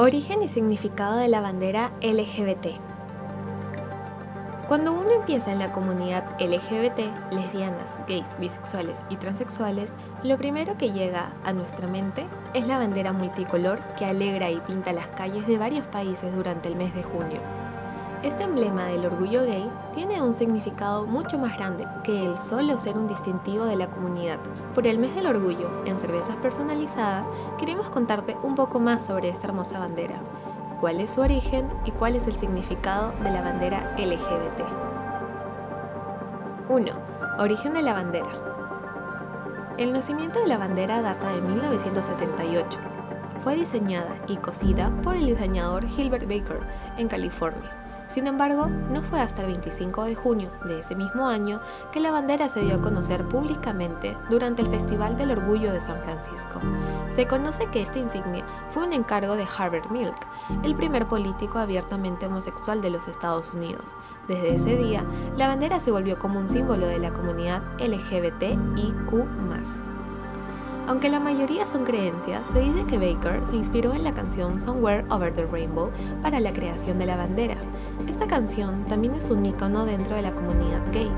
Origen y significado de la bandera LGBT. Cuando uno empieza en la comunidad LGBT, lesbianas, gays, bisexuales y transexuales, lo primero que llega a nuestra mente es la bandera multicolor que alegra y pinta las calles de varios países durante el mes de junio. Este emblema del orgullo gay tiene un significado mucho más grande que el solo ser un distintivo de la comunidad. Por el mes del orgullo, en cervezas personalizadas, queremos contarte un poco más sobre esta hermosa bandera, cuál es su origen y cuál es el significado de la bandera LGBT. 1. Origen de la bandera. El nacimiento de la bandera data de 1978. Fue diseñada y cosida por el diseñador Gilbert Baker en California sin embargo, no fue hasta el 25 de junio de ese mismo año que la bandera se dio a conocer públicamente durante el Festival del Orgullo de San Francisco. Se conoce que esta insignia fue un encargo de Harvard Milk, el primer político abiertamente homosexual de los Estados Unidos. Desde ese día, la bandera se volvió como un símbolo de la comunidad LGBTIQ. Aunque la mayoría son creencias, se dice que Baker se inspiró en la canción Somewhere Over the Rainbow para la creación de la bandera. Esta canción también es un icono dentro de la comunidad gay,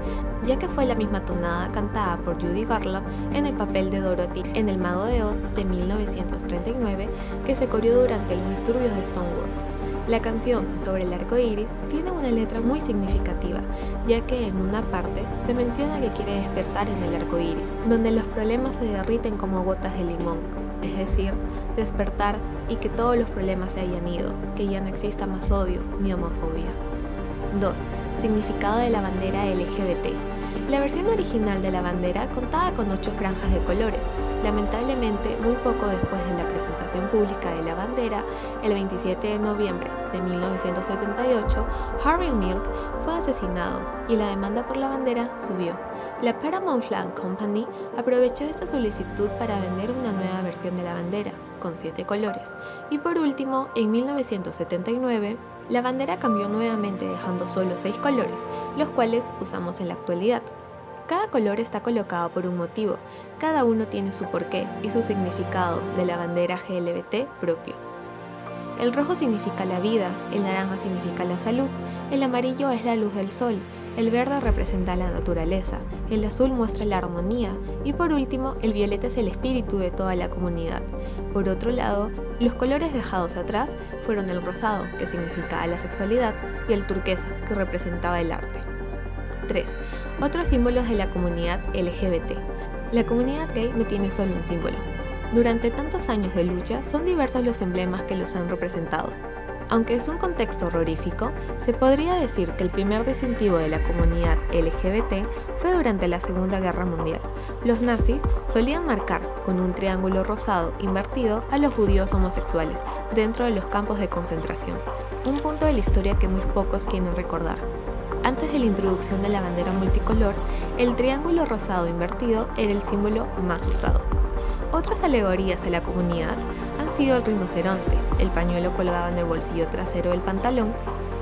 ya que fue la misma tonada cantada por Judy Garland en el papel de Dorothy en El Mago de Oz de 1939 que se corrió durante los disturbios de Stonewall. La canción sobre el arco iris tiene una letra muy significativa, ya que en una parte se menciona que quiere despertar en el arco iris, donde los problemas se derriten como gotas de limón, es decir, despertar y que todos los problemas se hayan ido, que ya no exista más odio ni homofobia. 2. Significado de la bandera LGBT. La versión original de la bandera contaba con ocho franjas de colores. Lamentablemente, muy poco después de la presentación pública de la bandera, el 27 de noviembre de 1978, Harvey Milk fue asesinado y la demanda por la bandera subió. La Paramount Flag Company aprovechó esta solicitud para vender una nueva versión de la bandera, con siete colores. Y por último, en 1979, la bandera cambió nuevamente dejando solo seis colores, los cuales usamos en la actualidad. Cada color está colocado por un motivo, cada uno tiene su porqué y su significado de la bandera GLBT propio. El rojo significa la vida, el naranja significa la salud, el amarillo es la luz del sol, el verde representa la naturaleza, el azul muestra la armonía y por último el violeta es el espíritu de toda la comunidad. Por otro lado, los colores dejados atrás fueron el rosado, que significaba la sexualidad, y el turquesa, que representaba el arte. 3. Otros símbolos de la comunidad LGBT. La comunidad gay no tiene solo un símbolo. Durante tantos años de lucha, son diversos los emblemas que los han representado. Aunque es un contexto horrorífico, se podría decir que el primer distintivo de la comunidad LGBT fue durante la Segunda Guerra Mundial. Los nazis solían marcar con un triángulo rosado invertido a los judíos homosexuales dentro de los campos de concentración, un punto de la historia que muy pocos quieren recordar. Antes de la introducción de la bandera multicolor, el triángulo rosado invertido era el símbolo más usado. Otras alegorías a la comunidad han sido el rinoceronte, el pañuelo colgado en el bolsillo trasero del pantalón,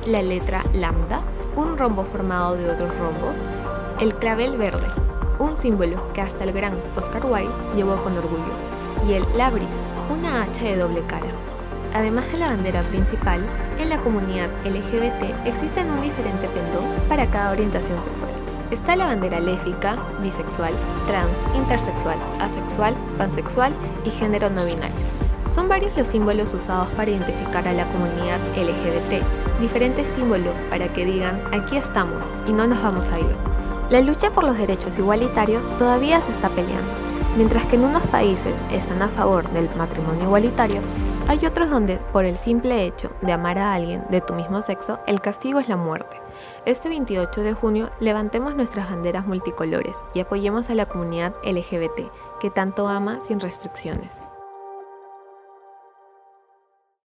la letra lambda, un rombo formado de otros rombos, el clavel verde, un símbolo que hasta el gran Oscar Wilde llevó con orgullo, y el labris, una hacha de doble cara. Además de la bandera principal, en la comunidad LGBT existen un diferente pendón para cada orientación sexual. Está la bandera léfica, bisexual, trans, intersexual, asexual, pansexual y género no binario. Son varios los símbolos usados para identificar a la comunidad LGBT, diferentes símbolos para que digan aquí estamos y no nos vamos a ir. La lucha por los derechos igualitarios todavía se está peleando. Mientras que en unos países están a favor del matrimonio igualitario, hay otros donde por el simple hecho de amar a alguien de tu mismo sexo, el castigo es la muerte. Este 28 de junio levantemos nuestras banderas multicolores y apoyemos a la comunidad LGBT que tanto ama sin restricciones.